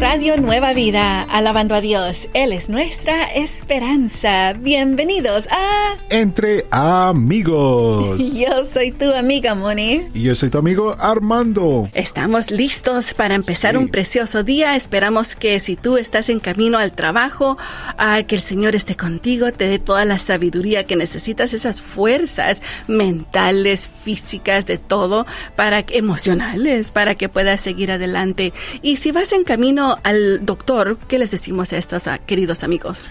Radio Nueva Vida, alabando a Dios. Él es nuestra esperanza. Bienvenidos a Entre Amigos. Yo soy tu amiga Moni. Y yo soy tu amigo Armando. Estamos listos para empezar un precioso día. Esperamos que si tú estás en camino al trabajo, ah, que el Señor esté contigo, te dé toda la sabiduría que necesitas, esas fuerzas mentales, físicas, de todo, para emocionales, para que puedas seguir adelante. Y si vas en camino al doctor, ¿qué les decimos a estos ah, queridos amigos?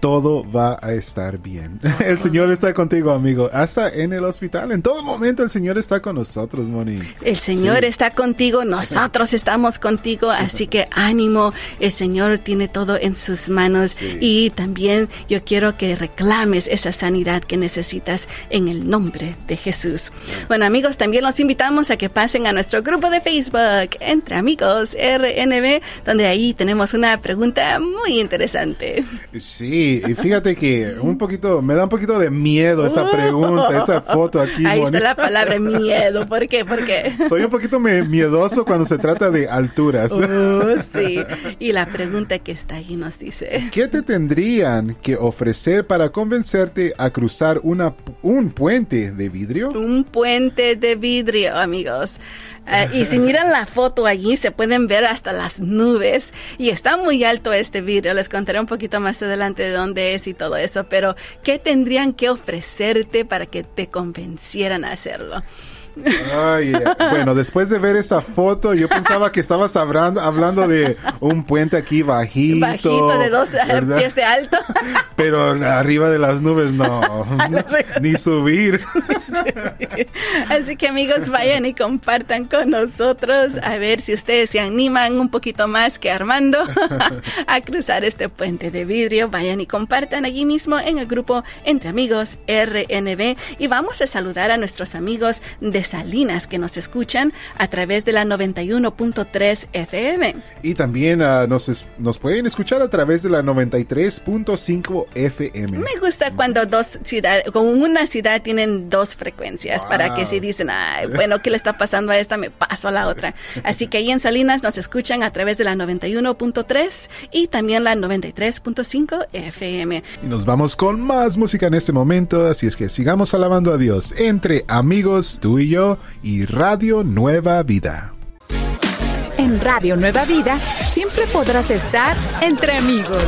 Todo va a estar bien. El Señor está contigo, amigo. Hasta en el hospital, en todo momento el Señor está con nosotros, Moni. El Señor está contigo, nosotros estamos contigo, así que ánimo. El Señor tiene todo en sus manos y también yo quiero que reclames esa sanidad que necesitas en el nombre de Jesús. Bueno, amigos, también los invitamos a que pasen a nuestro grupo de Facebook, Entre Amigos RNB, donde ahí tenemos una pregunta muy interesante. Sí y fíjate que un poquito, me da un poquito de miedo esa pregunta, esa foto aquí. Ahí está la palabra miedo. ¿Por qué? ¿Por qué? Soy un poquito miedoso cuando se trata de alturas. Uh, sí. Y la pregunta que está ahí nos dice. ¿Qué te tendrían que ofrecer para convencerte a cruzar una, un puente de vidrio? Un puente de vidrio, amigos. Ah, y si miran la foto allí, se pueden ver hasta las nubes. Y está muy alto este vidrio. Les contaré un poquito más adelante de dónde es y todo eso. Pero, ¿qué tendrían que ofrecerte para que te convencieran a hacerlo? Ay, bueno, después de ver esa foto, yo pensaba que estabas hablando, hablando de un puente aquí bajito. Bajito, de dos pies de alto. Pero arriba de las nubes no, ni subir. Así que amigos, vayan y compartan con nosotros a ver si ustedes se animan un poquito más que Armando a cruzar este puente de vidrio. Vayan y compartan allí mismo en el grupo Entre Amigos RNB y vamos a saludar a nuestros amigos de Salinas que nos escuchan a través de la 91.3 FM. Y también uh, nos, nos pueden escuchar a través de la 93.5 FM. Me gusta cuando dos ciudades, con una ciudad tienen dos frecuencias para que si dicen, ay, bueno, ¿qué le está pasando a esta? Me paso a la otra. Así que ahí en Salinas nos escuchan a través de la 91.3 y también la 93.5 FM. Y nos vamos con más música en este momento, así es que sigamos alabando a Dios entre amigos, tú y yo y Radio Nueva Vida. En Radio Nueva Vida siempre podrás estar entre amigos.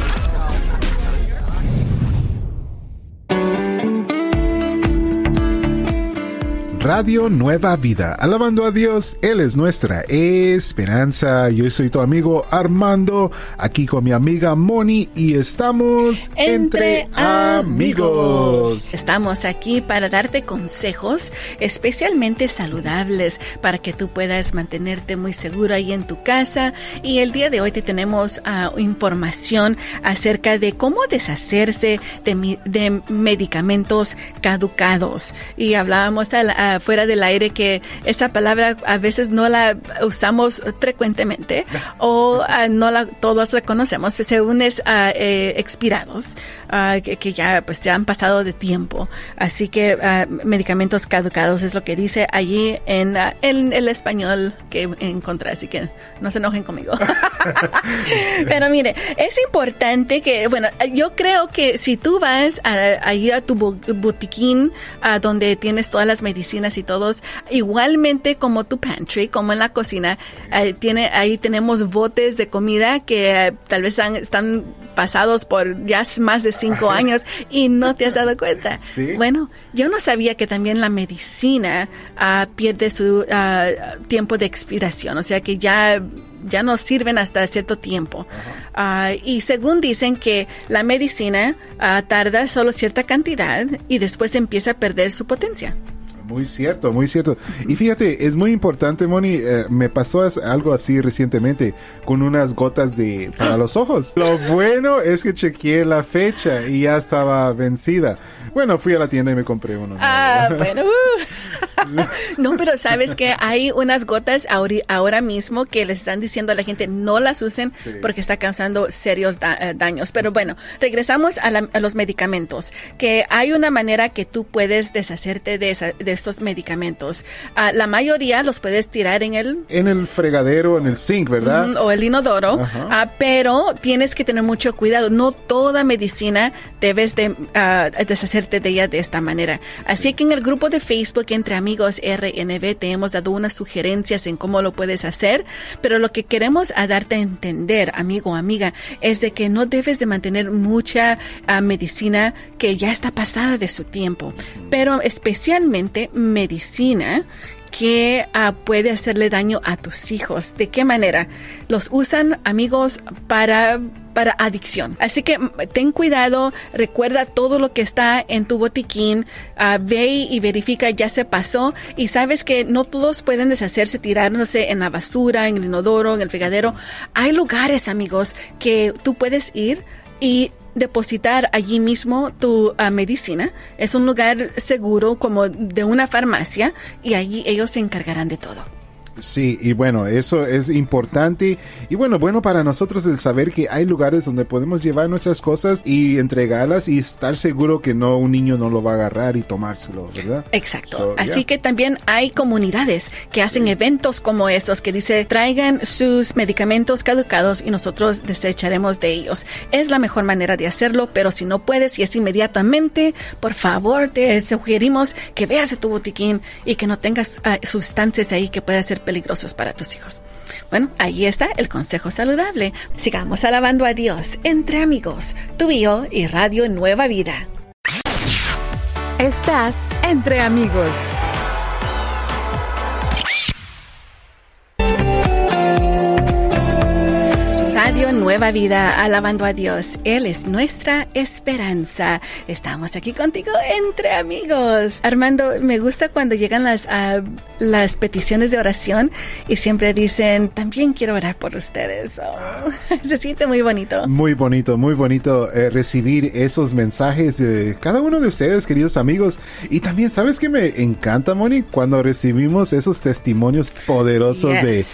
Radio Nueva Vida. Alabando a Dios, Él es nuestra esperanza. Yo soy tu amigo Armando, aquí con mi amiga Moni y estamos entre, amigos. Estamos aquí para darte consejos especialmente saludables para que tú puedas mantenerte muy seguro ahí en tu casa. Y el día de hoy te tenemos uh, información acerca de cómo deshacerse de, de medicamentos caducados. Y hablábamos a fuera del aire que esa palabra a veces no la usamos frecuentemente o ah, no la todos reconocemos según es uh, expirados uh, que, ya pues ya han pasado de tiempo. Así que medicamentos caducados es lo que dice allí en, en el español que encontré así que no se enojen conmigo. Pero mire es importante que bueno yo creo que si tú vas a, ir a tu botiquín a donde tienes todas las medicinas y todos, igualmente como tu pantry, como en la cocina, eh, tiene, ahí tenemos botes de comida que eh, tal vez están pasados por ya más de cinco años y no te has dado cuenta. Bueno, yo no sabía que también la medicina ah, pierde su ah, tiempo de expiración, o sea que ya ya no sirven hasta cierto tiempo. Ah, y según dicen que la medicina tarda solo cierta cantidad y después empieza a perder su potencia. Muy cierto, muy cierto. Y fíjate, es muy importante, Moni, eh, me pasó algo así recientemente con unas gotas de para los ojos. Lo bueno es que chequeé la fecha y ya estaba vencida. Bueno, fui a la tienda y me compré uno. Ah, bueno. Uh. no, pero sabes que hay unas gotas ahora mismo que le están diciendo a la gente no las usen porque está causando serios eh, daños. Pero bueno, regresamos a, los medicamentos, que hay una manera que tú puedes deshacerte de, estos medicamentos. Ah, la mayoría los puedes tirar en el... En el fregadero, en el zinc, ¿verdad? o el inodoro, ah, pero tienes que tener mucho cuidado. No toda medicina debes de ah, deshacerte de ella de esta manera. Así que en el grupo de Facebook entre amigos RNB te hemos dado unas sugerencias en cómo lo puedes hacer, pero lo que queremos a darte a entender, amigo o amiga, es de que no debes de mantener mucha ah, medicina que ya está pasada de su tiempo, pero especialmente medicina que ah, puede hacerle daño a tus hijos. ¿De qué manera? Los usan amigos para para adicción. Así que mm, ten cuidado, recuerda todo lo que está en tu botiquín, uh, ve y verifica ya se pasó y sabes que no todos pueden deshacerse tirándose en la basura, en el inodoro, en el fregadero. Hay lugares, amigos, que tú puedes ir y depositar allí mismo tu ah, medicina. Es un lugar seguro como de una farmacia y allí ellos se encargarán de todo. Sí, y bueno, eso es importante. Y bueno, bueno para nosotros el saber que hay lugares donde podemos llevar nuestras cosas y entregarlas y estar seguro que no un niño no lo va a agarrar y tomárselo, ¿verdad? Exacto. Así que también hay comunidades que hacen eventos como estos que dice traigan sus medicamentos caducados y nosotros desecharemos de ellos. Es la mejor manera de hacerlo, pero si no puedes y es inmediatamente, por favor te sugerimos que veas tu botiquín y que no tengas ah, sustancias ahí que puedan ser peligrosos para tus hijos. Bueno, ahí está el consejo saludable. Sigamos alabando a Dios entre amigos, tu y y Radio Nueva Vida. Estás entre amigos. Nueva Vida, alabando a Dios. Él es nuestra esperanza. Estamos aquí contigo entre amigos. Armando, me gusta cuando llegan las, ah, las peticiones de oración y siempre dicen, también quiero orar por ustedes. Oh, se siente muy bonito. Muy bonito, muy bonito eh, recibir esos mensajes de cada uno de ustedes, queridos amigos. Y también, ¿sabes qué me encanta, Moni? Cuando recibimos esos testimonios poderosos de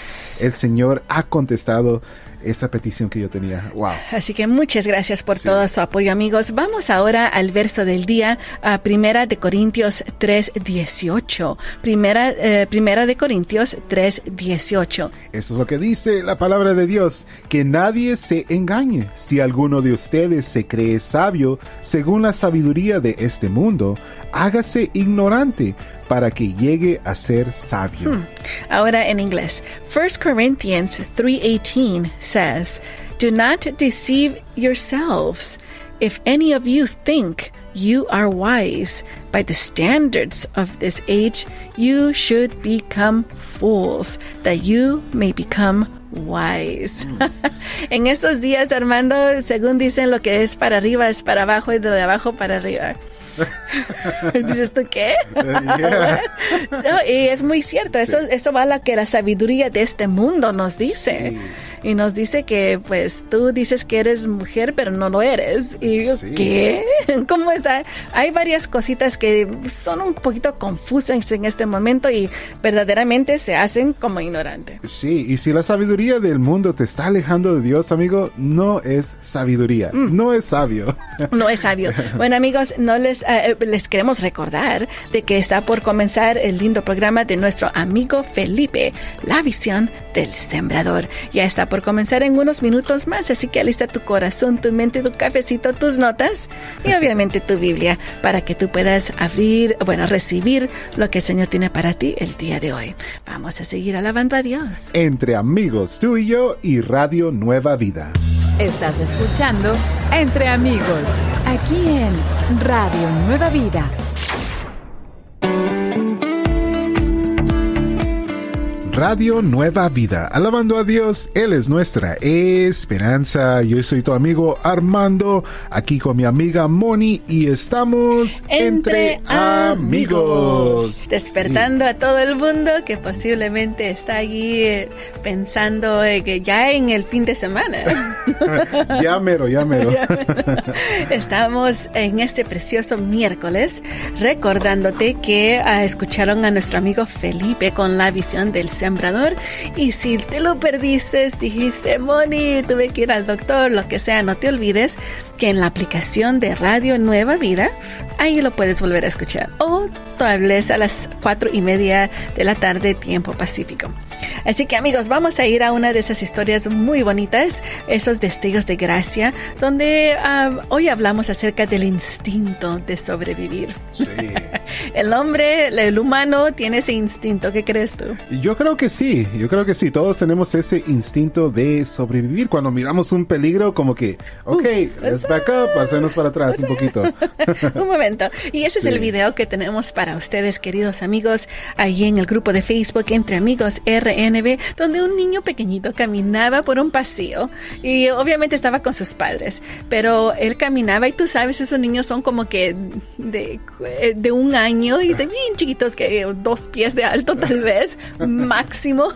el Señor ha contestado esa petición que yo tenía. Wow. Así que muchas gracias por todo su apoyo, amigos. Vamos ahora al verso del día, a Primera de Corintios 3:18. Primera eh, Primera de Corintios 3:18. Eso es lo que dice la palabra de Dios, que nadie se engañe. Si alguno de ustedes se cree sabio, según la sabiduría de este mundo, hágase ignorante para que llegue a ser sabio. Hmm. Ahora en inglés. 1 Corinthians 3:18 says, "Do not deceive yourselves. If any of you think you are wise by the standards of this age, you should become fools, that you may become wise. Hmm. en estos días, Armando, según dicen, lo que es para arriba es para abajo y de abajo para arriba. Dices tú, ¿qué? No, y es muy cierto, eso, eso va a lo que la sabiduría de este mundo nos dice y nos dice que pues tú dices que eres mujer pero no lo eres. Y digo, ¿qué? ¿Cómo está? Hay varias cositas que son un poquito confusas en este momento y verdaderamente se hacen como ignorantes. Sí, y si la sabiduría del mundo te está alejando de Dios, amigo, no es sabiduría, mm. no es sabio. No es sabio. Bueno, amigos, no les, eh, les queremos recordar de que está por comenzar el lindo programa de nuestro amigo Felipe, La Visión del Sembrador. Ya está por comenzar en unos minutos más, así que alista tu corazón, tu mente, tu cafecito, tus notas y obviamente tu Biblia para que tú puedas abrir, bueno, recibir lo que el Señor tiene para ti el día de hoy. Vamos a seguir alabando a Dios. Entre amigos, tú y yo y Radio Nueva Vida. Estás escuchando Entre amigos, aquí en Radio Nueva Vida Radio Nueva Vida. Alabando a Dios, Él es nuestra esperanza. Yo soy tu amigo Armando, aquí con mi amiga Moni y estamos entre, amigos. Despertando a todo el mundo que posiblemente está allí eh, pensando que ya en el fin de semana. ya mero, ya mero. Estamos en este precioso miércoles recordándote que uh, escucharon a nuestro amigo Felipe con la visión del y si te lo perdiste, dijiste, Moni, tuve que ir al doctor, lo que sea, no te olvides que en la aplicación de Radio Nueva Vida, ahí lo puedes volver a escuchar. O tal vez a las cuatro y media de la tarde, tiempo pacífico. Así que amigos, vamos a ir a una de esas historias muy bonitas, esos destellos de gracia, donde uh, hoy hablamos acerca del instinto de sobrevivir. Sí. el hombre, el humano, tiene ese instinto. ¿Qué crees tú? Yo creo que sí, yo creo que sí. Todos tenemos ese instinto de sobrevivir. Cuando miramos un peligro, como que, ok, uh, let's back up, hacernos para atrás un poquito. un momento. Y ese sí. es el video que tenemos para ustedes, queridos amigos, ahí en el grupo de Facebook Entre Amigos Donde un niño pequeñito caminaba por un pasillo y obviamente estaba con sus padres, pero él caminaba y tú sabes, esos niños son como que de, de un año y de bien chiquitos, que dos pies de alto tal vez, máximo.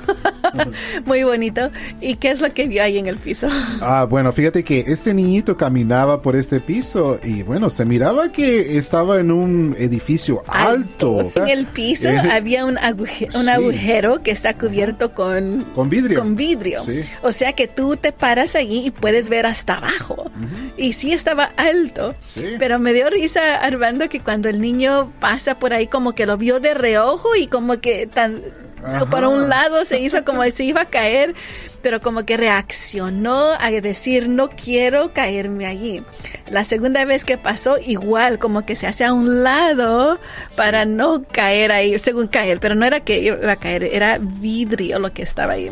Muy bonito. ¿Y qué es lo que vio ahí en el piso? Ah, bueno, fíjate que este niñito caminaba por este piso y bueno, se miraba que estaba en un edificio alto. alto. En el piso eh, había un, agujero, un sí. agujero que está cubierto con, con vidrio. Con vidrio. Sí. O sea que tú te paras allí y puedes ver hasta abajo. Uh -huh. Y sí estaba alto. Sí. Pero me dio risa, Armando, que cuando el niño pasa por ahí como que lo vio de reojo y como que tan... Ajá. Para un lado se hizo como si iba a caer pero como que reaccionó a decir no quiero caerme allí. La segunda vez que pasó igual, como que se hace a un lado sí. para no caer ahí, según caer, pero no era que iba a caer, era vidrio lo que estaba ahí.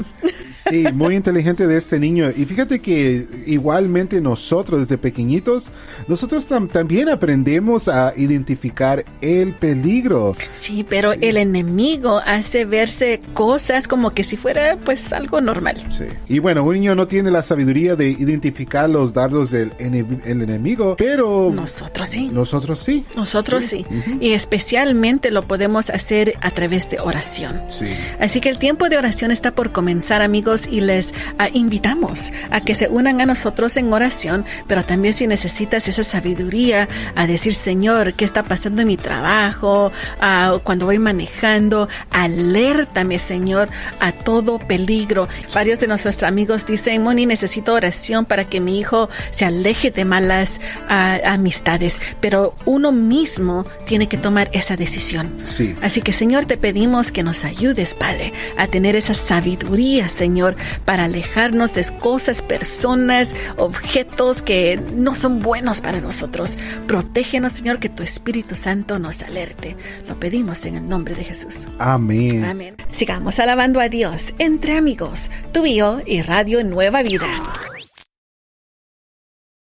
Sí, muy inteligente de este niño. Y fíjate que igualmente nosotros desde pequeñitos, nosotros tam también aprendemos a identificar el peligro. Sí, pero sí. el enemigo hace verse cosas como que si fuera pues algo normal. Sí. Y bueno, un niño no tiene la sabiduría de identificar los dardos del ene el enemigo, pero nosotros sí. Nosotros sí. Nosotros sí. sí. Uh -huh. Y especialmente lo podemos hacer a través de oración. Sí. Así que el tiempo de oración está por comenzar, amigos, y les uh, invitamos a sí. que se unan a nosotros en oración, pero también si necesitas esa sabiduría a decir, Señor, ¿qué está pasando en mi trabajo? Uh, cuando voy manejando, alértame, Señor, a todo peligro. Varios de nuestros amigos dicen, Moni, necesito oración para que mi hijo se aleje de malas uh, amistades, pero uno mismo tiene que tomar esa decisión. Sí. Así que, Señor, te pedimos que nos ayudes, Padre, a tener esa sabiduría, Señor, para alejarnos de cosas, personas, objetos que no son buenos para nosotros. Protégenos, Señor, que tu Espíritu Santo nos alerte. Lo pedimos en el nombre de Jesús. Amén. Amén. Sigamos alabando a Dios entre amigos. Tú y y Radio Nueva Vida.